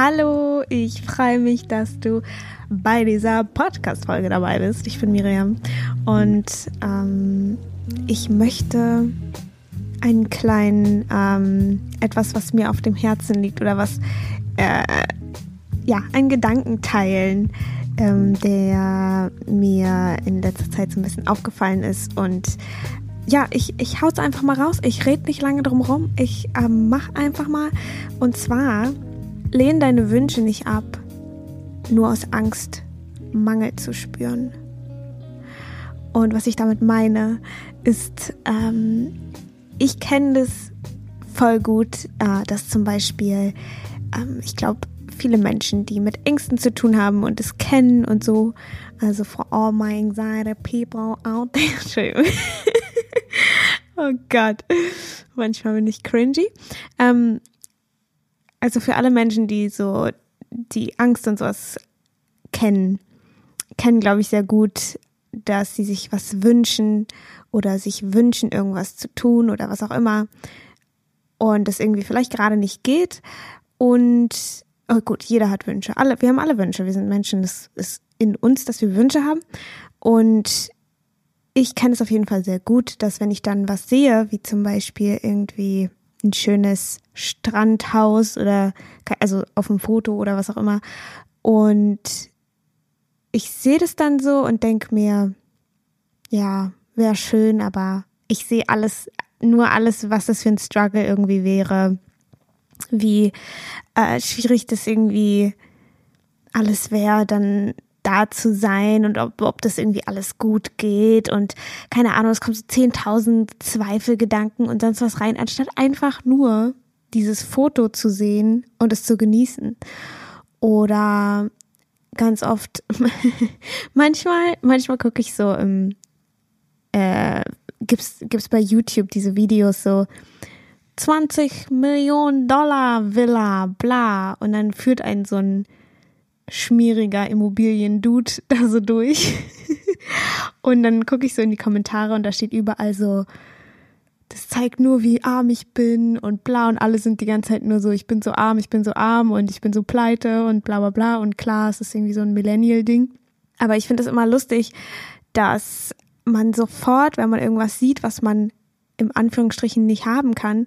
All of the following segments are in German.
Hallo, ich freue mich, dass du bei dieser Podcast-Folge dabei bist. Ich bin Miriam und ähm, ich möchte einen kleinen, ähm, etwas, was mir auf dem Herzen liegt oder was, äh, ja, einen Gedanken teilen, ähm, der mir in letzter Zeit so ein bisschen aufgefallen ist und ja, ich, ich hau's einfach mal raus. Ich rede nicht lange drum rum. Ich ähm, mach einfach mal. Und zwar, lehn deine Wünsche nicht ab, nur aus Angst, Mangel zu spüren. Und was ich damit meine, ist, ähm, ich kenne das voll gut, äh, dass zum Beispiel, ähm, ich glaube, viele Menschen, die mit Ängsten zu tun haben und es kennen und so, also for all my anxiety people out there, Entschuldigung. oh Gott, manchmal bin ich cringy. Ähm, also für alle Menschen, die so die Angst und sowas kennen, kennen, glaube ich, sehr gut, dass sie sich was wünschen oder sich wünschen, irgendwas zu tun oder was auch immer und es irgendwie vielleicht gerade nicht geht. Und oh gut, jeder hat Wünsche. Alle, wir haben alle Wünsche. Wir sind Menschen. Es ist in uns, dass wir Wünsche haben. Und ich kenne es auf jeden Fall sehr gut, dass wenn ich dann was sehe, wie zum Beispiel irgendwie ein schönes Strandhaus oder also auf dem Foto oder was auch immer. Und ich sehe das dann so und denke mir, ja, wäre schön, aber ich sehe alles, nur alles, was das für ein Struggle irgendwie wäre, wie äh, schwierig das irgendwie alles wäre, dann da zu sein und ob, ob das irgendwie alles gut geht und keine Ahnung, es kommen so 10.000 Zweifelgedanken und sonst was rein, anstatt einfach nur dieses Foto zu sehen und es zu genießen. Oder ganz oft, manchmal, manchmal gucke ich so im, äh, gibt's, gibt's bei YouTube diese Videos so, 20 Millionen Dollar Villa, bla. Und dann führt ein so ein schmieriger Immobilien-Dude da so durch. und dann gucke ich so in die Kommentare und da steht überall so, das zeigt nur, wie arm ich bin und bla und alle sind die ganze Zeit nur so, ich bin so arm, ich bin so arm und ich bin so pleite und bla bla bla und klar, es ist irgendwie so ein Millennial-Ding. Aber ich finde es immer lustig, dass man sofort, wenn man irgendwas sieht, was man im Anführungsstrichen nicht haben kann,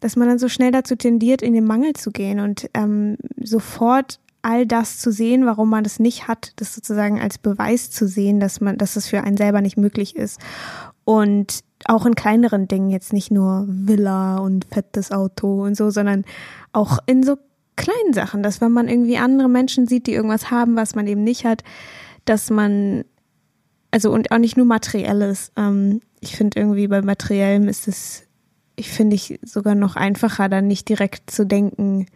dass man dann so schnell dazu tendiert, in den Mangel zu gehen und ähm, sofort all das zu sehen, warum man das nicht hat, das sozusagen als Beweis zu sehen, dass man, dass es für einen selber nicht möglich ist. Und auch in kleineren Dingen, jetzt nicht nur Villa und fettes Auto und so, sondern auch in so kleinen Sachen, dass wenn man irgendwie andere Menschen sieht, die irgendwas haben, was man eben nicht hat, dass man, also und auch nicht nur materielles. Ähm, ich finde irgendwie bei materiellem ist es, ich finde ich sogar noch einfacher, dann nicht direkt zu denken,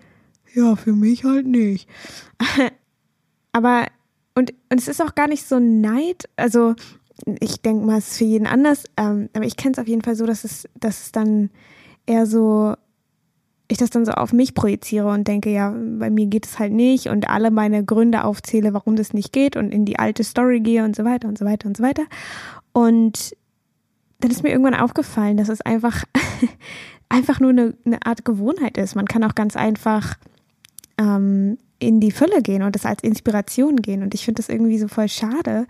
ja, für mich halt nicht. Aber, und, und es ist auch gar nicht so Neid, also ich denke mal, es ist für jeden anders, ähm, aber ich kenne es auf jeden Fall so, dass es, dass es dann eher so, ich das dann so auf mich projiziere und denke, ja, bei mir geht es halt nicht und alle meine Gründe aufzähle, warum das nicht geht und in die alte Story gehe und so weiter und so weiter und so weiter. Und dann ist mir irgendwann aufgefallen, dass es einfach, einfach nur eine, eine Art Gewohnheit ist. Man kann auch ganz einfach ähm, in die Fülle gehen und das als Inspiration gehen. Und ich finde das irgendwie so voll schade,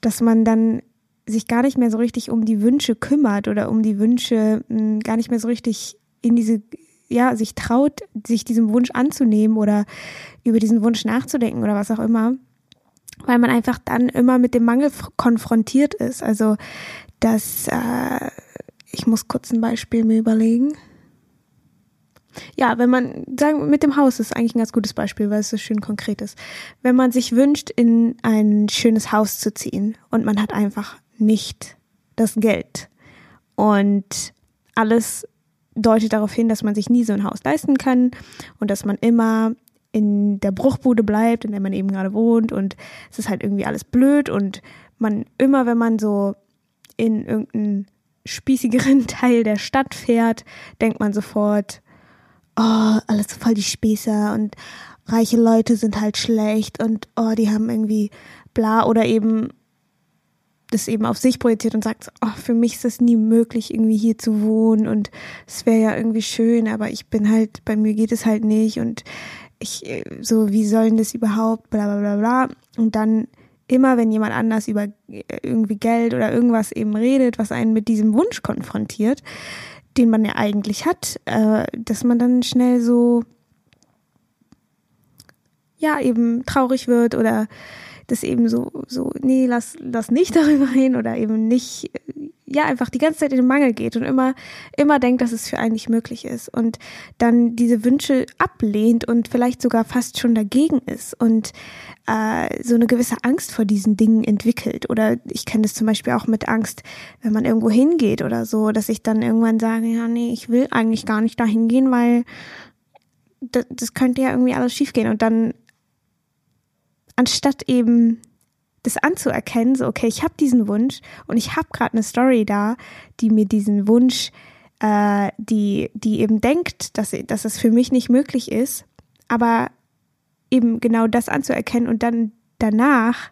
dass man dann sich gar nicht mehr so richtig um die Wünsche kümmert oder um die Wünsche mh, hm, gar nicht mehr so richtig in diese, ja, sich traut, sich diesem Wunsch anzunehmen oder über diesen Wunsch nachzudenken oder was auch immer. Weil man einfach dann immer mit dem Mangel konfrontiert ist. Also, dass, äh, ich muss kurz ein Beispiel mir überlegen ja, wenn man, sagen, mit dem Haus ist eigentlich ein ganz gutes Beispiel, weil es so schön konkret ist. Wenn man sich wünscht, in ein schönes Haus zu ziehen und man hat einfach nicht das Geld und alles deutet darauf hin, dass man sich nie so ein Haus leisten kann und dass man immer in der Bruchbude bleibt, in der man eben gerade wohnt und es ist halt irgendwie alles blöd und man immer, wenn man so in irgendeinen spießigeren Teil der Stadt fährt, denkt man sofort, oh, alles voll die Spießer und reiche Leute sind halt schlecht und oh, die haben irgendwie bla oder eben das eben auf sich projiziert und sagt, oh, für mich ist es nie möglich, irgendwie hier zu wohnen und es wäre ja irgendwie schön, aber ich bin halt, bei mir geht es halt nicht und ich, so, wie sollen das überhaupt, bla bla bla bla. Und dann immer, wenn jemand anders über äh, irgendwie Geld oder irgendwas eben redet, was einen mit diesem Wunsch konfrontiert, den man ja eigentlich hat, äh, dass man dann schnell so, ja, eben traurig wird oder das eben so, so, nee, lass, lass nicht darüber hin oder eben nicht, ja, einfach die ganze Zeit in den Mangel geht und immer, immer denkt, dass es für einen nicht möglich ist und dann diese Wünsche ablehnt und vielleicht sogar fast schon dagegen ist und äh, so eine gewisse Angst vor diesen Dingen entwickelt. Oder ich kenne das zum Beispiel auch mit Angst, wenn man irgendwo hingeht oder so, dass ich dann irgendwann sage, ja, nee, ich will eigentlich gar nicht dahin gehen, weil das, das könnte ja irgendwie alles schiefgehen. Und dann, anstatt eben das anzuerkennen, so okay, ich habe diesen Wunsch und ich habe gerade eine Story da, die mir diesen Wunsch, äh, die, die eben denkt, dass, dass es für mich nicht möglich ist, aber eben genau das anzuerkennen und dann danach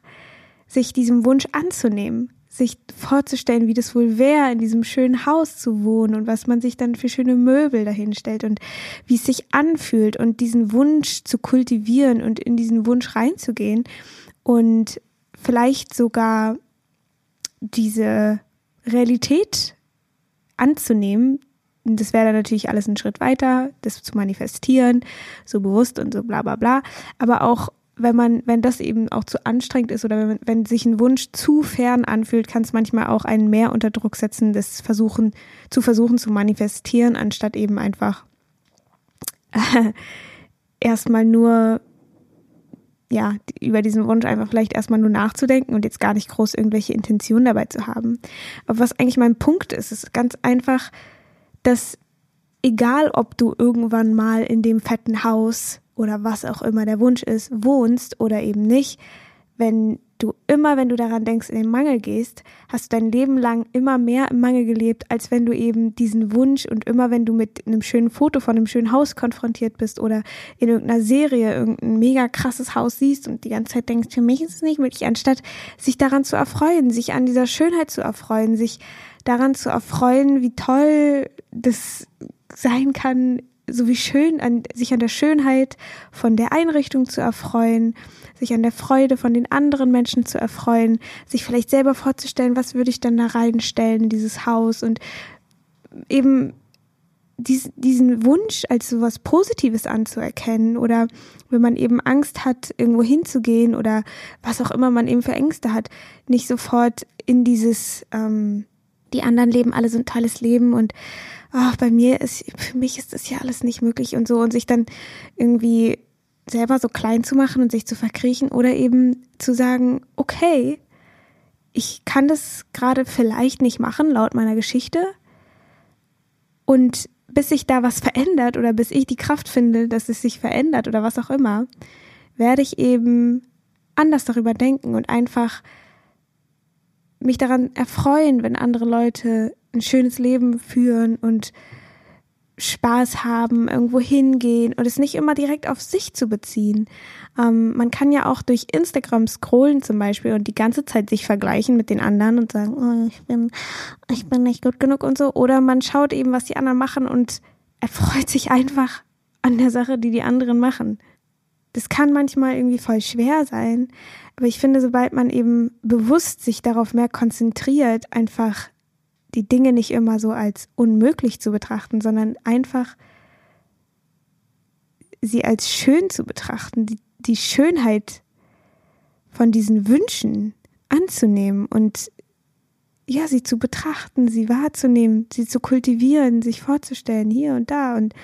sich diesem Wunsch anzunehmen, sich vorzustellen, wie das wohl wäre, in diesem schönen Haus zu wohnen und was man sich dann für schöne Möbel dahinstellt und wie es sich anfühlt und diesen Wunsch zu kultivieren und in diesen Wunsch reinzugehen und vielleicht sogar diese Realität anzunehmen, das wäre dann natürlich alles ein Schritt weiter, das zu manifestieren, so bewusst und so bla bla bla. Aber auch wenn man, wenn das eben auch zu anstrengend ist oder wenn, wenn sich ein Wunsch zu fern anfühlt, kann es manchmal auch einen mehr unter Druck setzen, das versuchen, zu versuchen zu manifestieren, anstatt eben einfach äh, erstmal nur ja, über diesen Wunsch einfach vielleicht erstmal nur nachzudenken und jetzt gar nicht groß irgendwelche Intentionen dabei zu haben. Aber was eigentlich mein Punkt ist, ist ganz einfach, dass egal ob du irgendwann mal in dem fetten Haus oder was auch immer der Wunsch ist, wohnst oder eben nicht, wenn du immer, wenn du daran denkst, in den Mangel gehst, hast du dein Leben lang immer mehr im Mangel gelebt, als wenn du eben diesen Wunsch und immer, wenn du mit einem schönen Foto von einem schönen Haus konfrontiert bist oder in irgendeiner Serie irgendein mega krasses Haus siehst und die ganze Zeit denkst, für mich ist es nicht möglich, anstatt sich daran zu erfreuen, sich an dieser Schönheit zu erfreuen, sich daran zu erfreuen, wie toll das sein kann, so wie schön an, sich an der Schönheit von der Einrichtung zu erfreuen, sich an der Freude von den anderen Menschen zu erfreuen, sich vielleicht selber vorzustellen, was würde ich dann da reinstellen in dieses Haus und eben dies, diesen Wunsch als so was Positives anzuerkennen oder wenn man eben Angst hat, irgendwo hinzugehen oder was auch immer man eben für Ängste hat, nicht sofort in dieses ähm, die anderen leben alle so ein tolles Leben und ach, bei mir ist, für mich ist das ja alles nicht möglich und so. Und sich dann irgendwie selber so klein zu machen und sich zu verkriechen oder eben zu sagen, okay, ich kann das gerade vielleicht nicht machen laut meiner Geschichte. Und bis sich da was verändert oder bis ich die Kraft finde, dass es sich verändert oder was auch immer, werde ich eben anders darüber denken und einfach mich daran erfreuen, wenn andere Leute ein schönes Leben führen und Spaß haben, irgendwo hingehen und es nicht immer direkt auf sich zu beziehen. Ähm, man kann ja auch durch Instagram scrollen zum Beispiel und die ganze Zeit sich vergleichen mit den anderen und sagen, oh, ich bin, ich bin nicht gut genug und so. Oder man schaut eben, was die anderen machen und erfreut sich einfach an der Sache, die die anderen machen. Das kann manchmal irgendwie voll schwer sein, aber ich finde, sobald man eben bewusst sich darauf mehr konzentriert, einfach die Dinge nicht immer so als unmöglich zu betrachten, sondern einfach sie als schön zu betrachten, die, die Schönheit von diesen Wünschen anzunehmen und ja, sie zu betrachten, sie wahrzunehmen, sie zu kultivieren, sich vorzustellen, hier und da und,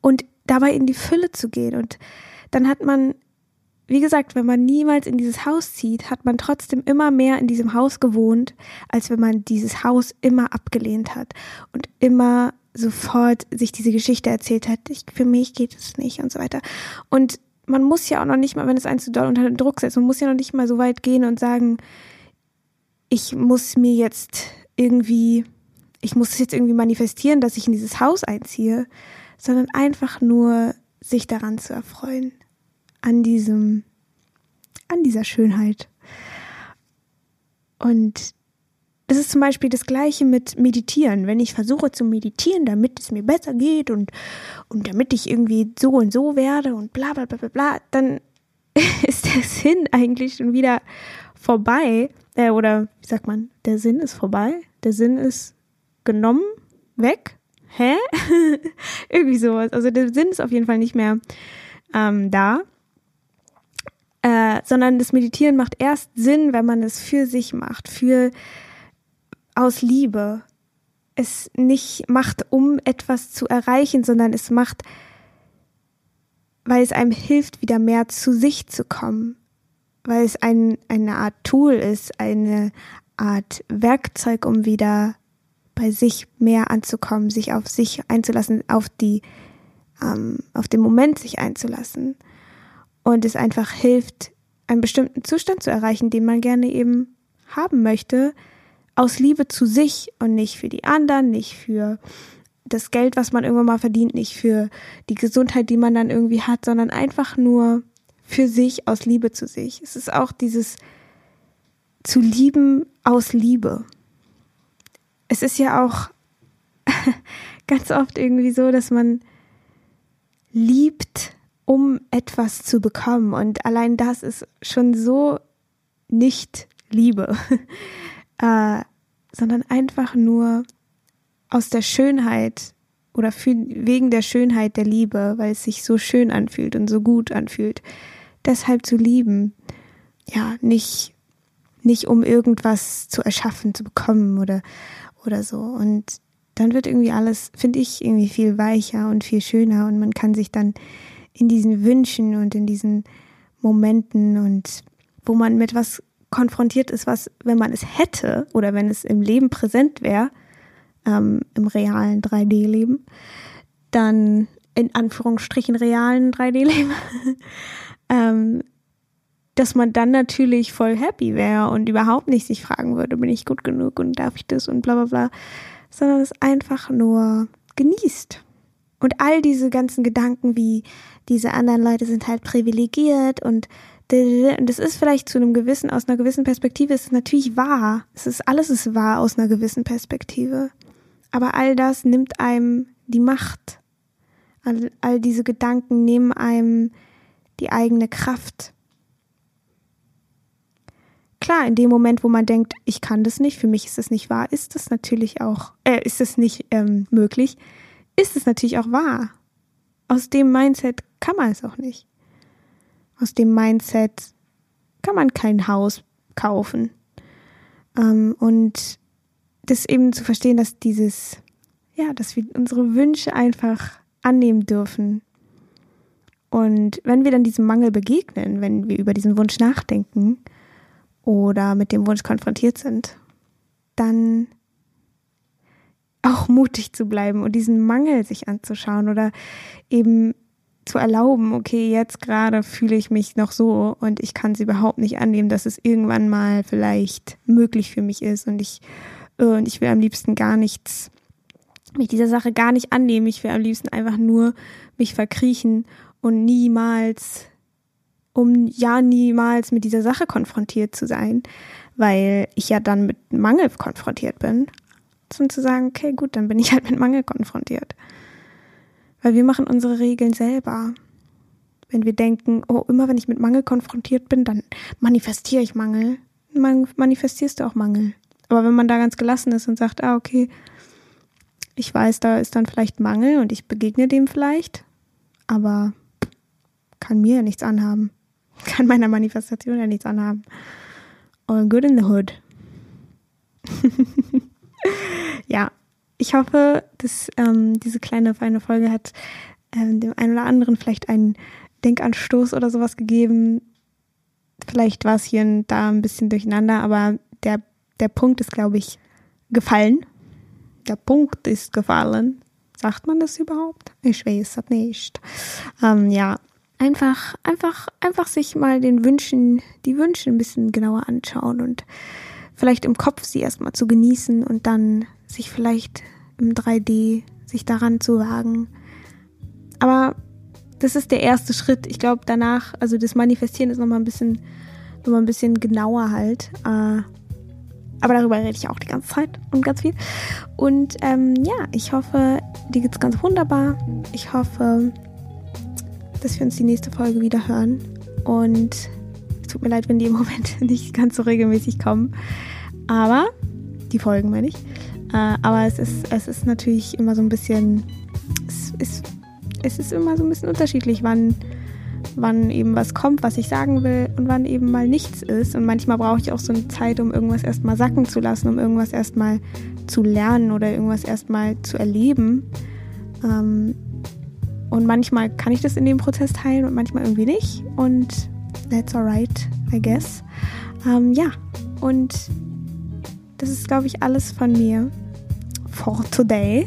und dabei in die Fülle zu gehen. Und dann hat man wie gesagt, wenn man niemals in dieses Haus zieht, hat man trotzdem immer mehr in diesem Haus gewohnt, als wenn man dieses Haus immer abgelehnt hat und immer sofort sich diese Geschichte erzählt hat, ich, für mich geht es nicht und so weiter. Und man muss ja auch noch nicht mal, wenn es einen zu doll unter Druck setzt, man muss ja noch nicht mal so weit gehen und sagen, ich muss mir jetzt irgendwie, ich muss es jetzt irgendwie manifestieren, dass ich in dieses Haus einziehe, sondern einfach nur sich daran zu erfreuen an diesem, an dieser Schönheit. Und das ist zum Beispiel das Gleiche mit Meditieren. Wenn ich versuche zu meditieren, damit es mir besser geht und, und damit ich irgendwie so und so werde und bla bla bla bla bla, dann ist der Sinn eigentlich schon wieder vorbei. Äh, oder wie sagt man, der Sinn ist vorbei, der Sinn ist genommen, weg. Hä? irgendwie sowas. Also der Sinn ist auf jeden Fall nicht mehr ähm, da. Äh, sondern das Meditieren macht erst Sinn, wenn man es für sich macht, für aus Liebe. Es nicht macht, um etwas zu erreichen, sondern es macht, weil es einem hilft, wieder mehr zu sich zu kommen. Weil es ein, eine Art Tool ist, eine Art Werkzeug, um wieder bei sich mehr anzukommen, sich auf sich einzulassen, auf die, ähm, auf den Moment sich einzulassen. Und es einfach hilft, einen bestimmten Zustand zu erreichen, den man gerne eben haben möchte, aus Liebe zu sich und nicht für die anderen, nicht für das Geld, was man irgendwann mal verdient, nicht für die Gesundheit, die man dann irgendwie hat, sondern einfach nur für sich, aus Liebe zu sich. Es ist auch dieses zu lieben aus Liebe. Es ist ja auch ganz oft irgendwie so, dass man liebt, um etwas zu bekommen. Und allein das ist schon so nicht Liebe. äh, sondern einfach nur aus der Schönheit oder für, wegen der Schönheit der Liebe, weil es sich so schön anfühlt und so gut anfühlt, deshalb zu lieben. Ja, nicht, nicht um irgendwas zu erschaffen, zu bekommen oder, oder so. Und dann wird irgendwie alles, finde ich, irgendwie viel weicher und viel schöner und man kann sich dann in diesen Wünschen und in diesen Momenten und wo man mit was konfrontiert ist, was, wenn man es hätte oder wenn es im Leben präsent wäre, ähm, im realen 3D-Leben, dann in Anführungsstrichen realen 3D-Leben, ähm, dass man dann natürlich voll happy wäre und überhaupt nicht sich fragen würde, bin ich gut genug und darf ich das und bla bla bla, sondern es einfach nur genießt. Und all diese ganzen Gedanken wie, diese anderen Leute sind halt privilegiert und und das ist vielleicht zu einem gewissen, aus einer gewissen Perspektive ist es natürlich wahr. Es ist, alles ist wahr aus einer gewissen Perspektive. Aber all das nimmt einem die Macht. All, all diese Gedanken nehmen einem die eigene Kraft. Klar, in dem Moment, wo man denkt, ich kann das nicht, für mich ist das nicht wahr, ist das natürlich auch, äh, ist das nicht ähm, möglich, ist es natürlich auch wahr. Aus dem Mindset kann man es auch nicht aus dem Mindset kann man kein Haus kaufen. Ähm, und das eben zu verstehen, dass dieses, ja, dass wir unsere Wünsche einfach annehmen dürfen. Und wenn wir dann diesem Mangel begegnen, wenn wir über diesen Wunsch nachdenken oder mit dem Wunsch konfrontiert sind, dann auch mutig zu bleiben und diesen Mangel sich anzuschauen oder eben zu erlauben, okay, jetzt gerade fühle ich mich noch so und ich kann es überhaupt nicht annehmen, dass es irgendwann mal vielleicht möglich für mich ist und ich, äh, und ich will am liebsten gar nichts, mich dieser Sache gar nicht annehmen. Ich will am liebsten einfach nur mich verkriechen und niemals, um ja niemals mit dieser Sache konfrontiert zu sein, weil ich ja dann mit Mangel konfrontiert bin. Und zu sagen, okay, gut, dann bin ich halt mit Mangel konfrontiert. Weil wir machen unsere Regeln selber. Wenn wir denken, oh, immer wenn ich mit Mangel konfrontiert bin, dann manifestiere ich Mangel. Man manifestierst du auch Mangel. Aber wenn man da ganz gelassen ist und sagt, ah, okay, ich weiß, da ist dann vielleicht Mangel und ich begegne dem vielleicht, aber kann mir ja nichts anhaben. Kann meiner Manifestation ja nichts anhaben. All good in the hood. ja, ich hoffe, dass ähm, diese kleine feine Folge hat ähm, dem einen oder anderen vielleicht einen Denkanstoß oder sowas gegeben. Vielleicht war es hier und da ein bisschen durcheinander, aber der, der Punkt ist, glaube ich, gefallen. Der Punkt ist gefallen. Sagt man das überhaupt? Ich weiß es nicht. Ähm, ja, einfach, einfach, einfach sich mal den Wünschen, die Wünsche ein bisschen genauer anschauen und vielleicht im Kopf sie erstmal zu genießen und dann sich vielleicht im 3D, sich daran zu wagen. Aber das ist der erste Schritt. Ich glaube, danach, also das Manifestieren ist nochmal ein bisschen, nochmal ein bisschen genauer halt. Äh, aber darüber rede ich auch die ganze Zeit und ganz viel. Und ähm, ja, ich hoffe, dir geht's ganz wunderbar. Ich hoffe, dass wir uns die nächste Folge wieder hören. Und es tut mir leid, wenn die im Moment nicht ganz so regelmäßig kommen. Aber, die Folgen meine ich. Äh, aber es ist, es ist natürlich immer so ein bisschen, es ist, es ist immer so ein bisschen unterschiedlich, wann wann eben was kommt, was ich sagen will und wann eben mal nichts ist. Und manchmal brauche ich auch so eine Zeit, um irgendwas erstmal sacken zu lassen, um irgendwas erstmal zu lernen oder irgendwas erstmal zu erleben. Ähm, und manchmal kann ich das in dem Prozess teilen und manchmal irgendwie nicht. Und that's alright, I guess. Ähm, ja, und das ist, glaube ich, alles von mir for today.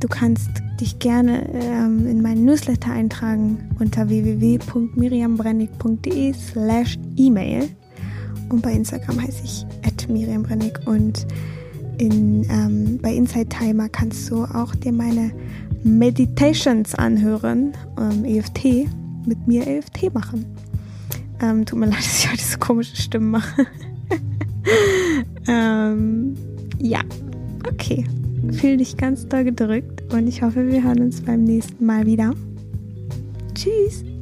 Du kannst dich gerne ähm, in meinen Newsletter eintragen unter www.miriambrennig.de slash e-mail und bei Instagram heiße ich at miriambrennig und in, ähm, bei Inside Timer kannst du auch dir meine Meditations anhören, ähm, EFT, mit mir EFT machen. Ähm, tut mir leid, dass ich heute so komische Stimmen mache. ähm, ja, okay. Fühl dich ganz doll gedrückt und ich hoffe, wir hören uns beim nächsten Mal wieder. Tschüss!